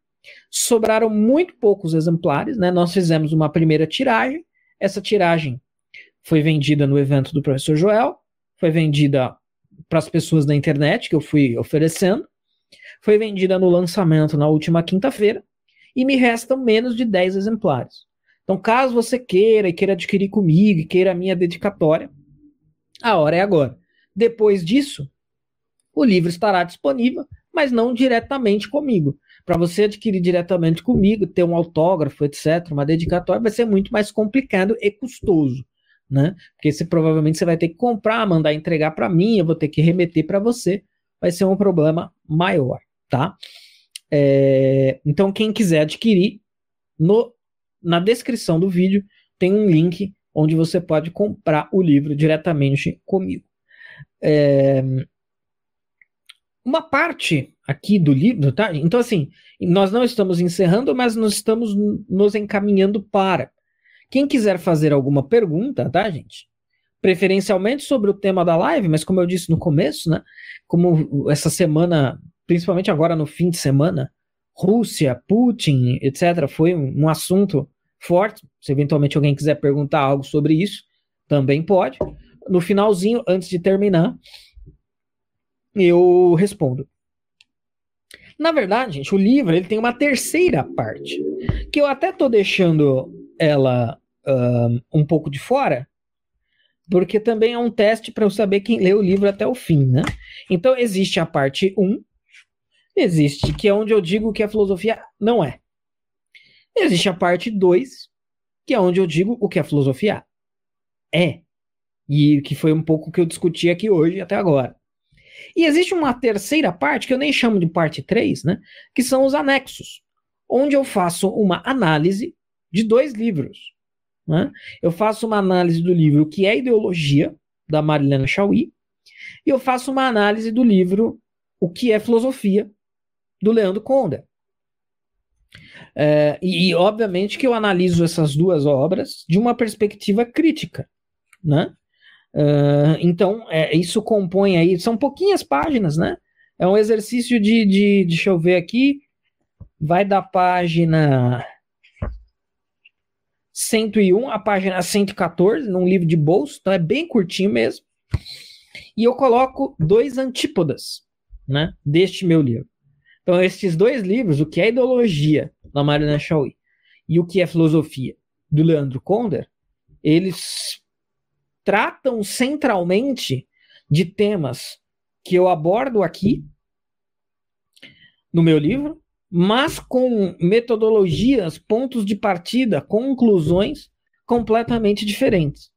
Sobraram muito poucos exemplares, né? Nós fizemos uma primeira tiragem. Essa tiragem foi vendida no evento do professor Joel, foi vendida para as pessoas da internet que eu fui oferecendo, foi vendida no lançamento na última quinta-feira e me restam menos de 10 exemplares. Então, caso você queira e queira adquirir comigo e queira a minha dedicatória, a hora é agora. Depois disso, o livro estará disponível mas não diretamente comigo. Para você adquirir diretamente comigo, ter um autógrafo, etc., uma dedicatória, vai ser muito mais complicado e custoso. Né? Porque você provavelmente você vai ter que comprar, mandar entregar para mim, eu vou ter que remeter para você, vai ser um problema maior, tá? É, então, quem quiser adquirir, no, na descrição do vídeo tem um link onde você pode comprar o livro diretamente comigo. É, uma parte aqui do livro, tá? Então, assim, nós não estamos encerrando, mas nós estamos nos encaminhando para. Quem quiser fazer alguma pergunta, tá, gente? Preferencialmente sobre o tema da live, mas como eu disse no começo, né? Como essa semana, principalmente agora no fim de semana, Rússia, Putin, etc., foi um, assunto forte. Se eventualmente alguém quiser perguntar algo sobre isso, também pode. No finalzinho, antes de terminar, eu respondo. Na verdade, gente, o livro ele tem uma terceira parte, que eu até tô deixando ela um pouco de fora, porque também é um teste para eu saber quem lê o livro até o fim, né? Então existe a parte 1, existe, que é onde eu digo que a filosofia não é. Existe a parte 2, que é onde eu digo o que a filosofia é. E que foi um pouco que eu discuti aqui hoje até agora. E existe uma terceira parte, que eu nem chamo de parte 3, né? Que são os anexos, onde eu faço uma análise de dois livros. Né? Eu faço uma análise do livro que é Ideologia, da Marilena Chauí, e eu faço uma análise do livro O que é Filosofia, do Leandro Conda. É, e, obviamente, que eu analiso essas duas obras de uma perspectiva crítica, né? Uh, então, é, isso compõe aí, são pouquinhas páginas, né? É um exercício de, de, deixa eu ver aqui, vai da página 101 a página 114, num livro de bolso, então é bem curtinho mesmo. E eu coloco dois antípodas, né, deste meu livro. Então, esses dois livros, o que é ideologia, da Marina Chauí, e o que é filosofia, do Leandro Conder, eles tratam centralmente de temas que eu abordo aqui no meu livro, mas com metodologias, pontos de partida, conclusões completamente diferentes.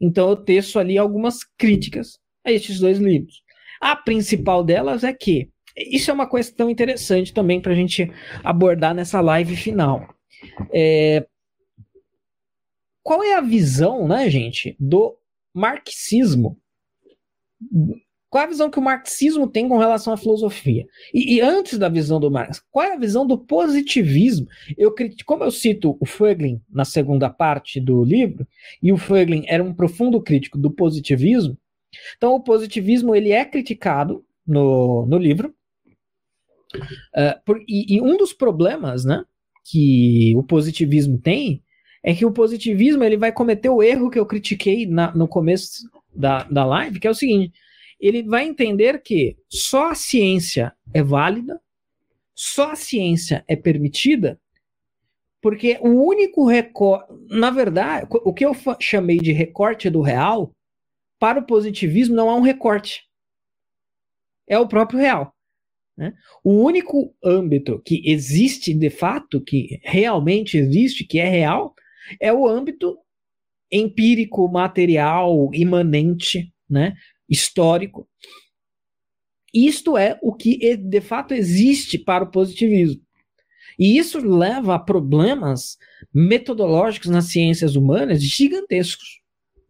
Então eu teço ali algumas críticas a estes dois livros. A principal delas é que isso é uma questão interessante também para a gente abordar nessa live final. É, qual é a visão, né, gente, do marxismo? Qual é a visão que o marxismo tem com relação à filosofia? E, e, antes da visão do Marx, qual é a visão do positivismo? Eu como eu cito o Föglin na segunda parte do livro, e o Föglin era um profundo crítico do positivismo, então o positivismo ele é criticado no, no livro, Uh, por, e, e, um dos problemas, né, que o positivismo tem é que o positivismo ele vai cometer o erro que eu critiquei na, no começo da, da live, que é o seguinte: ele vai entender que só a ciência é válida, só a ciência é permitida, porque o único recorte, na verdade, o que eu chamei de recorte do real, para o positivismo não é um recorte, é o próprio real. Né? O único âmbito que existe de fato, que realmente existe, que é real, é o âmbito empírico, material, imanente, né? Histórico. Isto é o que de fato existe para o positivismo. E isso leva a problemas metodológicos nas ciências humanas gigantescos.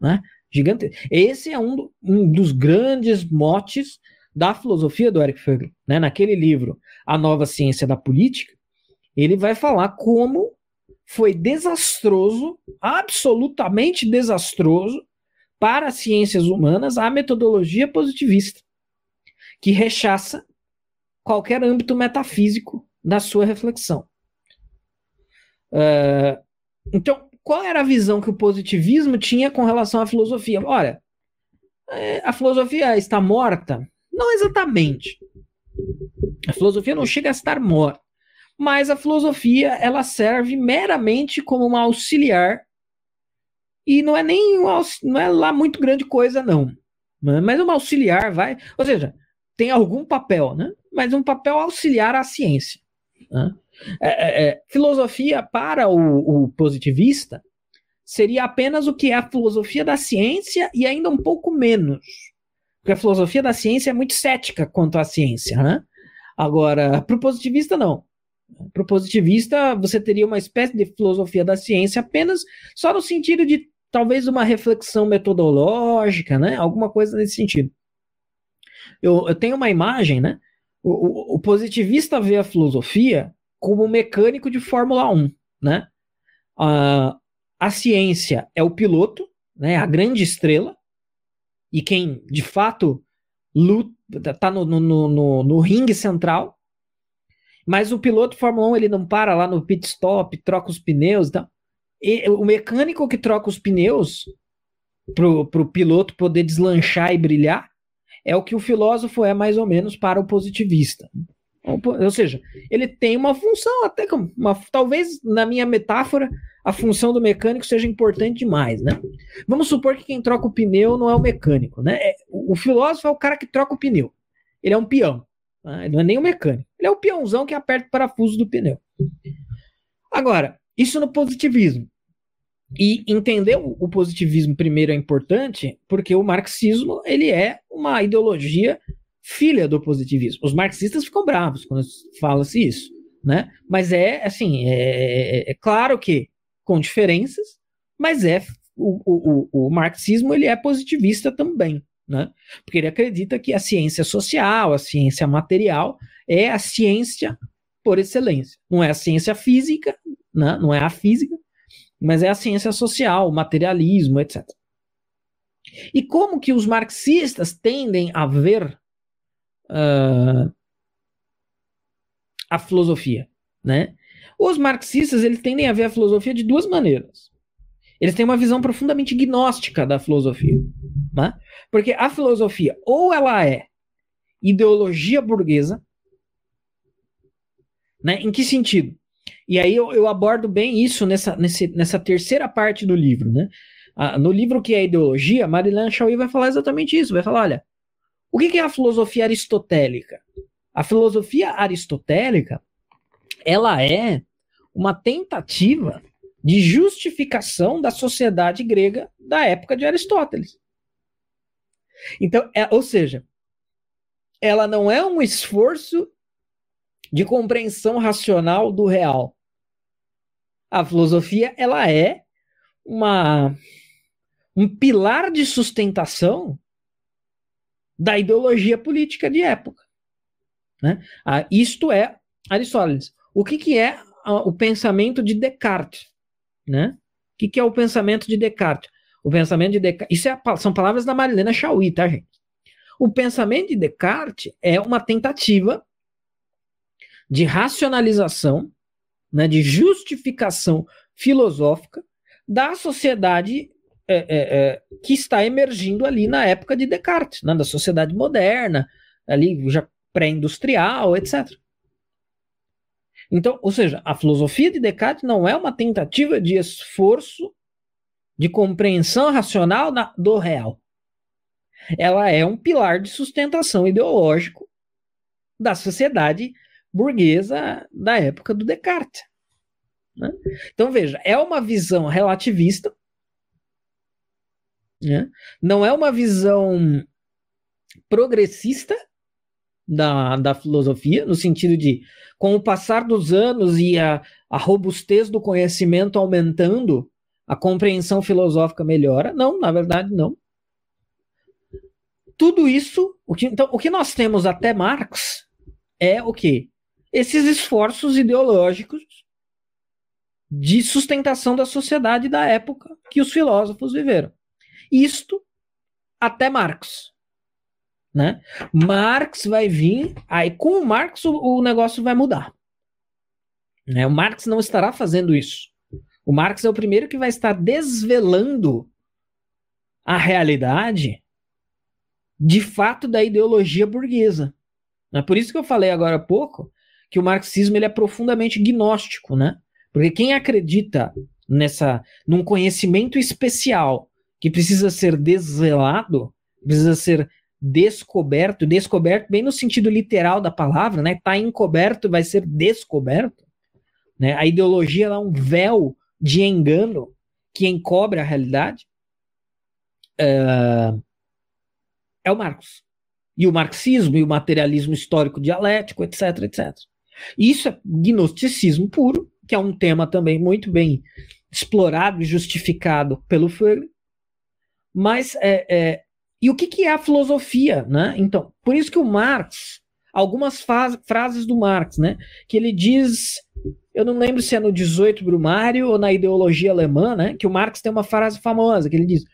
Né? Gigante. Esse é um, um dos grandes motes da filosofia do Eric Fögel, né? naquele livro A Nova Ciência da Política, ele vai falar como foi desastroso, absolutamente desastroso, para as ciências humanas a metodologia positivista, que rechaça qualquer âmbito metafísico da sua reflexão. Uh, então, qual era a visão que o positivismo tinha com relação à filosofia? Olha, é, a filosofia está morta? Não exatamente. A filosofia não chega a estar morta, mas a filosofia ela serve meramente como uma auxiliar e não é nem não é lá muito grande coisa não, né? mas uma auxiliar vai, ou seja, tem algum papel, né? Mas um papel auxiliar à ciência. Né? É, é, é, filosofia para o, o positivista seria apenas o que é a filosofia da ciência e ainda um pouco menos. Porque a filosofia da ciência é muito cética quanto à ciência, né? Agora, para o positivista, não. Para o positivista, você teria uma espécie de filosofia da ciência apenas só no sentido de talvez uma reflexão metodológica, né? Alguma coisa nesse sentido. Eu, eu tenho uma imagem, né? O, o, o, positivista vê a filosofia como mecânico de Fórmula 1, né? Uh, a ciência é o piloto, né? A grande estrela e quem de fato luta, tá no, no, no, no ringue central. Mas o piloto Fórmula 1 ele não para lá no pit stop, troca os pneus e tal. O mecânico que troca os pneus pro, pro piloto poder deslanchar e brilhar é o que o filósofo é mais ou menos para o positivista. Ou seja, ele tem uma função, até uma, talvez na minha metáfora, a função do mecânico seja importante demais, né? Vamos supor que quem troca o pneu não é o mecânico, né? É, o, filósofo é o cara que troca o pneu. Ele é um peão, né? não é nem o mecânico. Ele é o peãozão que aperta o parafuso do pneu. Agora, isso no positivismo. E entender o positivismo primeiro é importante, porque o marxismo ele é uma ideologia filha do positivismo. Os marxistas ficam bravos quando fala-se isso, né? Mas é assim, é, é, é, claro que com diferenças, mas é o, o, o, marxismo ele é positivista também, né? Porque ele acredita que a ciência social, a ciência material é a ciência por excelência. Não é a ciência física, né? não é a física, mas é a ciência social, o materialismo, etc. E como que os marxistas tendem a ver uh, a filosofia, né? Os marxistas eles tendem a ver a filosofia de duas maneiras. Eles têm uma visão profundamente gnóstica da filosofia, né? Porque a filosofia ou ela é ideologia burguesa, né? Em que sentido? E aí eu, eu abordo bem isso nessa, nesse, nessa terceira parte do livro, né? Ah, no livro que é Ideologia, Marilyn Chauí vai falar exatamente isso. Vai falar, olha, o que, é a filosofia aristotélica? A filosofia aristotélica, ela é uma tentativa de justificação da sociedade grega da época de Aristóteles. Então, é, ou seja, ela não é um esforço de compreensão racional do real. A filosofia ela é uma um pilar de sustentação da ideologia política de época. Né? Ah, isto é Aristóteles. O que, que é o pensamento de Descartes? Né? O que, que é o pensamento de Descartes? O pensamento de Descartes. Isso é, são palavras da Marilena Chauí, tá, gente? O pensamento de Descartes é uma tentativa de racionalização, né, de justificação filosófica da sociedade é, é, é, que está emergindo ali na época de Descartes, né, da sociedade moderna, ali já pré-industrial, etc. Então, ou seja, a filosofia de Descartes não é uma tentativa de esforço de compreensão racional na, do real. Ela é um pilar de sustentação ideológico da sociedade burguesa da época do Descartes. Né? Então, veja, é uma visão relativista, né? não é uma visão progressista da, da filosofia, no sentido de, com o passar dos anos e a, a robustez do conhecimento aumentando, a compreensão filosófica melhora. Não, na verdade, não. Tudo isso, o que, então, o que nós temos até Marx é o que? Esses esforços ideológicos de sustentação da sociedade da época que os filósofos viveram. Isto até Marx. Né? Marx vai vir, aí com o Marx o, o negócio vai mudar. Né? O Marx não estará fazendo isso. O Marx é o primeiro que vai estar desvelando a realidade de fato da ideologia burguesa. É por isso que eu falei agora há pouco que o marxismo ele é profundamente gnóstico, né? Porque quem acredita nessa num conhecimento especial que precisa ser desvelado, precisa ser descoberto, descoberto bem no sentido literal da palavra, né? Tá encoberto, vai ser descoberto. Né? A ideologia é um véu de engano que encobre a realidade. Uh, é o Marx. E o marxismo e o materialismo histórico dialético, etc, etc. Isso é gnosticismo puro, que é um tema também muito bem explorado e justificado pelo Frege. Mas, é, é, e o que, que é a filosofia? Né? Então, por isso que o Marx, algumas frases do Marx, né, que ele diz, eu não lembro se é no 18 Brumário ou na ideologia alemã, né, que o Marx tem uma frase famosa, que ele diz,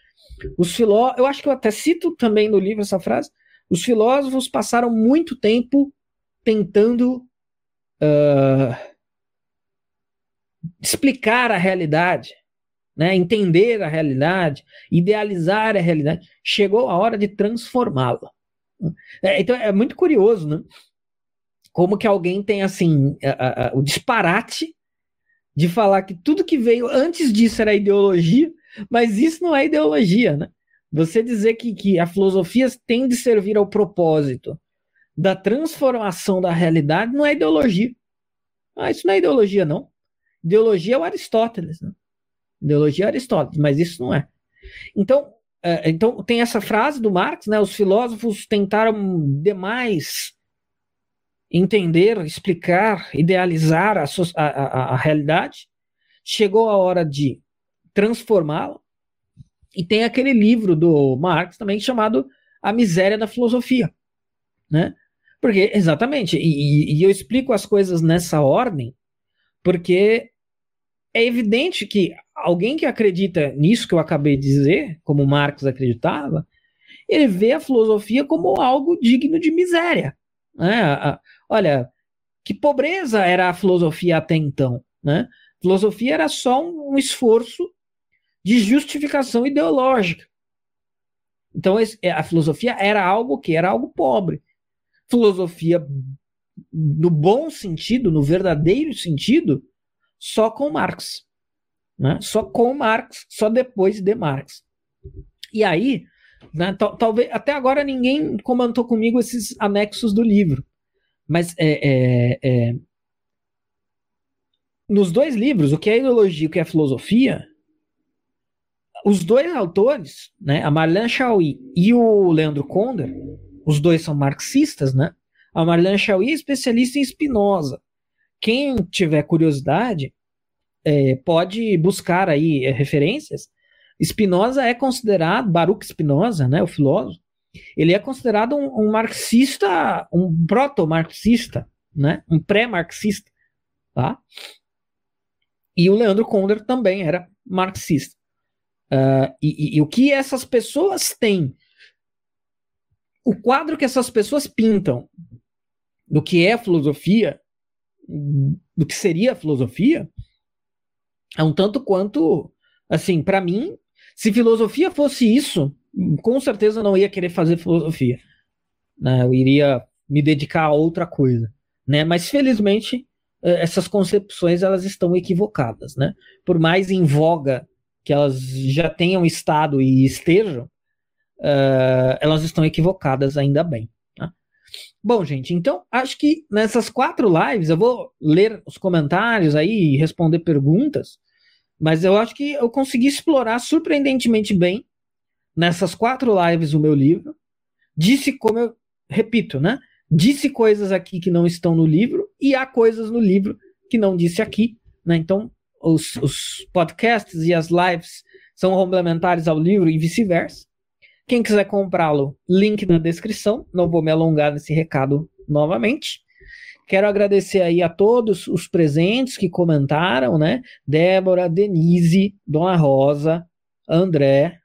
os filó eu acho que eu até cito também no livro essa frase, os filósofos passaram muito tempo tentando uh, explicar a realidade, né, entender a realidade, idealizar a realidade. Chegou a hora de transformá-la. É, então é muito curioso, né? Como que alguém tem assim a, a, o disparate de falar que tudo que veio antes disso era ideologia, mas isso não é ideologia, né? Você dizer que, que a filosofia tem de servir ao propósito da transformação da realidade não é ideologia. Ah, isso não é ideologia, não. Ideologia é o Aristóteles. Né? Ideologia é Aristóteles, mas isso não é. Então, é, então tem essa frase do Marx, né? Os filósofos tentaram demais entender, explicar, idealizar a, a, a realidade. Chegou a hora de transformá-la. E tem aquele livro do Marx também chamado A Miséria da Filosofia, né? Porque, exatamente, e, e eu explico as coisas nessa ordem, porque é evidente que alguém que acredita nisso que eu acabei de dizer, como Marx acreditava, ele vê a filosofia como algo digno de miséria. Né? Olha, que pobreza era a filosofia até então. Né? Filosofia era só um, esforço de justificação ideológica. Então a filosofia era algo que era algo pobre. Filosofia no bom sentido, no verdadeiro sentido, só com Marx. Né? Só com Marx, só depois de Marx. E aí, né, talvez até agora ninguém comentou comigo esses anexos do livro. Mas é, é, é, nos dois livros, o que é ideologia e o que é filosofia, os dois autores, né, a Marlene Chauí e o Leandro Konder, os dois são marxistas, né? A Marlene Chauí é especialista em Spinoza. Quem tiver curiosidade, é, pode buscar aí é, referências. Spinoza é considerado, Baruch Spinoza, né, o filósofo, ele é considerado um, um marxista, um proto-marxista, né, um pré-marxista, tá? E o Leandro Konder também era marxista. Uh, e, e, e o que essas pessoas têm, o quadro que essas pessoas pintam do que é filosofia, do que seria filosofia, é um tanto quanto, assim, para mim, se filosofia fosse isso, com certeza eu não ia querer fazer filosofia. Né? Eu iria me dedicar a outra coisa, né? Mas felizmente eh, essas concepções elas estão equivocadas, né? Por mais em voga que elas já tenham estado e estejam, uh, elas estão equivocadas ainda bem. Bom, gente, então acho que nessas quatro lives eu vou ler os comentários aí e responder perguntas, mas eu acho que eu consegui explorar surpreendentemente bem nessas quatro lives o meu livro. Disse como eu repito, né? Disse coisas aqui que não estão no livro e há coisas no livro que não disse aqui, né? Então os, os podcasts e as lives são complementares ao livro e vice-versa. Quem quiser comprá-lo, link na descrição. Não vou me alongar nesse recado novamente. Quero agradecer aí a todos os presentes que comentaram, né? Débora, Denise, Dona Rosa, André,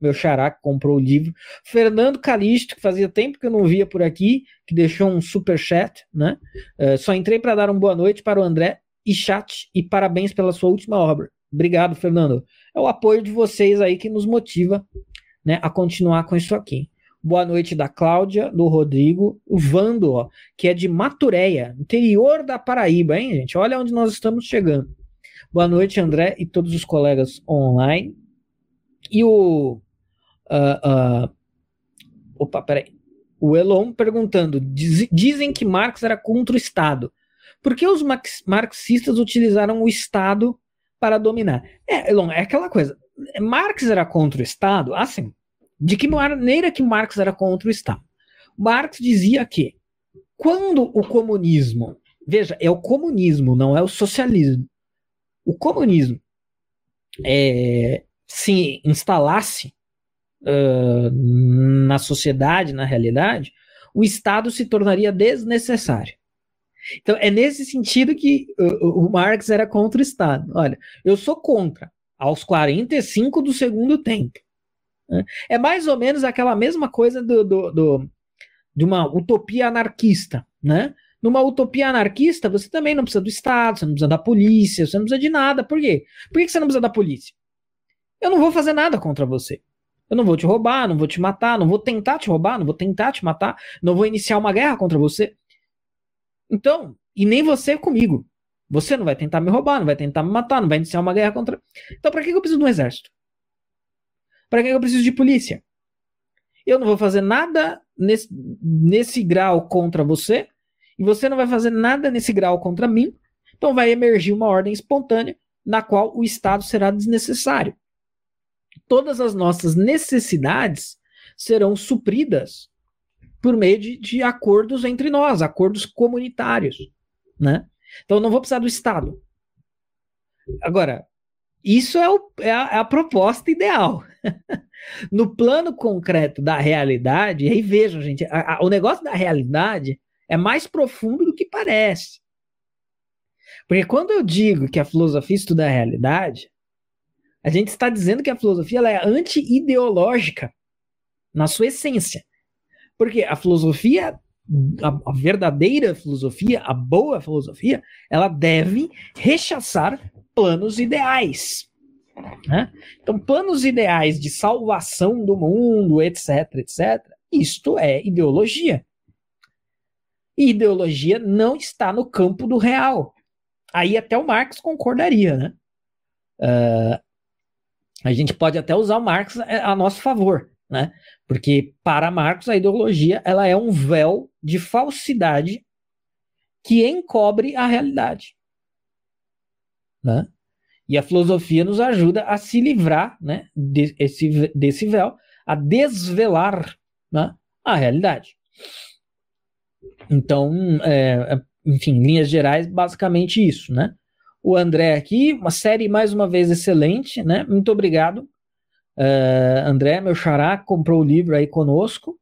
meu xará que comprou o livro, Fernando Calixto, que fazia tempo que eu não via por aqui, que deixou um super chat, né? Uh, só entrei para dar uma boa noite para o André e chat e parabéns pela sua última obra. Obrigado, Fernando. É o apoio de vocês aí que nos motiva né, a continuar com isso aqui. Boa noite da Cláudia, do Rodrigo, o Vando, ó, que é de Maturéia, interior da Paraíba, hein, gente? Olha onde nós estamos chegando. Boa noite, André e todos os colegas online. E o. Uh, uh, opa, peraí. o Elon perguntando: diz, dizem que Marx era contra o Estado. Por que os marxistas utilizaram o Estado para dominar? É, Elon, é aquela coisa. Marx era contra o Estado? Assim, de que maneira que Marx era contra o Estado? Marx dizia que quando o comunismo, veja, é o comunismo, não é o socialismo. O comunismo é, se instalasse uh, na sociedade, na realidade, o Estado se tornaria desnecessário. Então, é nesse sentido que o, o Marx era contra o Estado. Olha, eu sou contra aos 45 do segundo tempo. É mais ou menos aquela mesma coisa do, do, do, de uma utopia anarquista, né? Numa utopia anarquista, você também não precisa do Estado, você não precisa da polícia, você não precisa de nada. Por quê? Por que você não precisa da polícia? Eu não vou fazer nada contra você. Eu não vou te roubar, não vou te matar, não vou tentar te roubar, não vou tentar te matar, não vou iniciar uma guerra contra você. Então, e nem você comigo. Você não vai tentar me roubar, não vai tentar me matar, não vai iniciar uma guerra contra. Então, para que eu preciso de um exército? Para que eu preciso de polícia? Eu não vou fazer nada nesse, nesse grau contra você, e você não vai fazer nada nesse grau contra mim. Então, vai emergir uma ordem espontânea na qual o Estado será desnecessário todas as nossas necessidades serão supridas por meio de, de acordos entre nós, acordos comunitários, né? Então não vou precisar do Estado. Agora, isso é, o, é, a, é a, proposta ideal. no plano concreto da realidade, aí vejam, gente, a, a, o negócio da realidade é mais profundo do que parece. Porque quando eu digo que a filosofia estuda a realidade, a gente está dizendo que a filosofia ela é anti-ideológica na sua essência. Porque a filosofia, a, a, verdadeira filosofia, a boa filosofia, ela deve rechaçar planos ideais. Né? Então, planos ideais de salvação do mundo, etc, etc, isto é ideologia. E ideologia não está no campo do real. Aí até o Marx concordaria, né? Uh, a gente pode até usar o Marx é, a nosso favor, né? Porque para Marx a ideologia ela é um véu de falsidade que encobre a realidade, né? E a filosofia nos ajuda a se livrar, né, desse, desse véu, a desvelar, né, a realidade. Então, é, é enfim, linhas gerais, basicamente isso, né? o André aqui, uma série mais uma vez excelente, né? Muito obrigado. Uh, André, meu xará, comprou o livro aí conosco.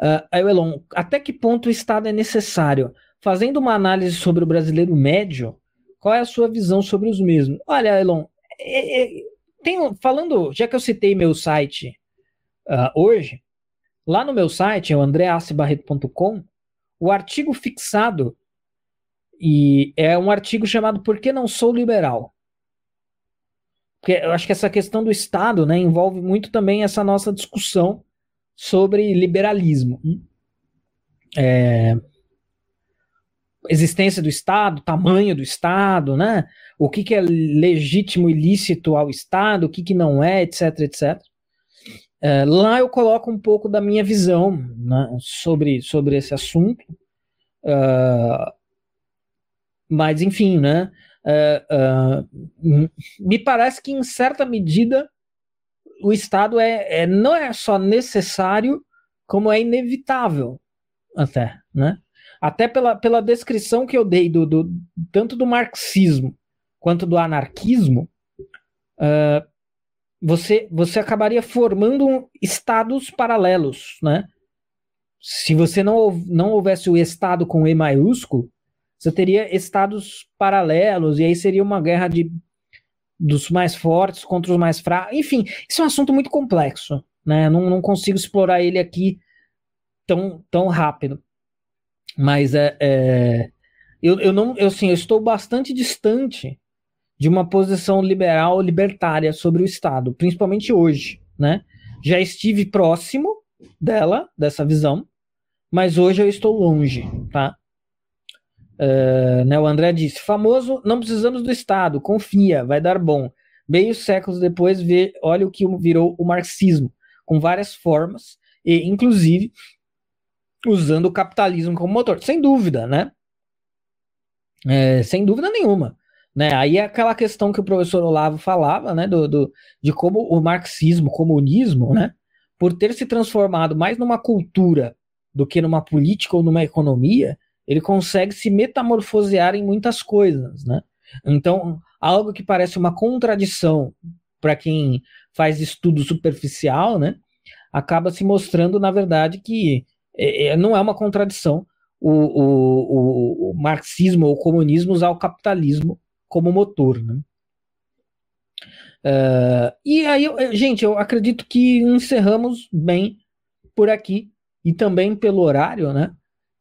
Uh, aí, Elon, até que ponto o Estado é necessário? Fazendo uma análise sobre o brasileiro médio, qual é a sua visão sobre os mesmos? Olha, Elon, é, é, falando, já que eu citei meu site uh, hoje, lá no meu site, é o andreacibarreto.com, o artigo fixado e é um artigo chamado Por que não sou liberal? Porque eu acho que essa questão do Estado né, envolve muito também essa nossa discussão sobre liberalismo. É, existência do Estado, tamanho do Estado, né? O que, que é legítimo e lícito ao Estado, o que, que não é, etc, etc. É, lá eu coloco um pouco da minha visão né, sobre, sobre esse assunto. Uh, mas, enfim, né? Uh, uh, me parece que, em certa medida, o Estado é, é, não é só necessário, como é inevitável, até, né? Até pela, pela descrição que eu dei do, do tanto do marxismo quanto do anarquismo, uh, você, você acabaria formando estados paralelos, né? Se você não, não houvesse o Estado com E maiúsculo, você teria estados paralelos, e aí seria uma guerra de dos mais fortes contra os mais fracos. Enfim, isso é um assunto muito complexo. Né? Não, não consigo explorar ele aqui tão, tão rápido. Mas é, é eu, eu não eu, assim, eu estou bastante distante de uma posição liberal libertária sobre o Estado, principalmente hoje. Né? Já estive próximo dela, dessa visão, mas hoje eu estou longe. Tá? Uh, né, o André disse: famoso, não precisamos do Estado, confia, vai dar bom. Meio séculos depois, vê, olha o que virou o marxismo. com várias formas, e inclusive usando o capitalismo como motor. Sem dúvida, né? É, sem dúvida nenhuma. Né? Aí é aquela questão que o professor Olavo falava, né, do, do, de como o marxismo, comunismo, né, por ter se transformado mais numa cultura do que numa política ou numa economia, ele consegue se metamorfosear em muitas coisas, né? Então, algo que parece uma contradição para quem faz estudo superficial, né, acaba se mostrando, na verdade, que é, é não é uma contradição o, o, o, o marxismo ou o comunismo usar o capitalismo como motor, né? Uh, e aí, gente, eu acredito que encerramos bem por aqui e também pelo horário, né?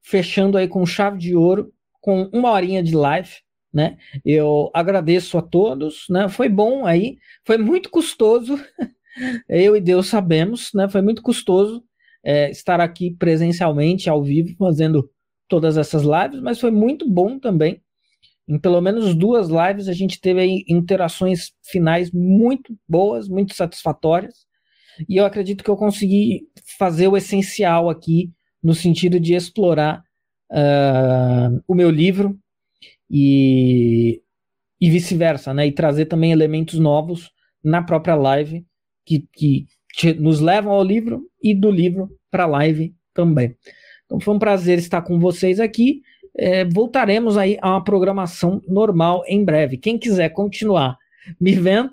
Fechando aí com chave de ouro, com uma horinha de live, né? Eu agradeço a todos, né? Foi bom aí, foi muito custoso, eu e Deus sabemos, né? Foi muito custoso é, estar aqui presencialmente, ao vivo, fazendo todas essas lives, mas foi muito bom também em pelo menos duas lives a gente teve aí interações finais muito boas, muito satisfatórias. E eu acredito que eu consegui fazer o essencial aqui, no sentido de explorar uh, o meu livro e, e vice-versa, né? E trazer também elementos novos na própria live que, que nos levam ao livro e do livro para a live também. Então foi um prazer estar com vocês aqui é, voltaremos aí a uma programação normal em breve. Quem quiser continuar me vendo,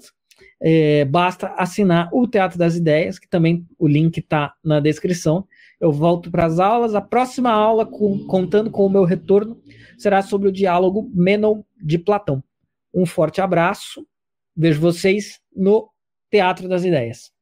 é, basta assinar o Teatro das Ideias, que também o link está na descrição. Eu volto para as aulas. A próxima aula, com, contando com o meu retorno, será sobre o diálogo Menon de Platão. Um forte abraço. Vejo vocês no Teatro das Ideias.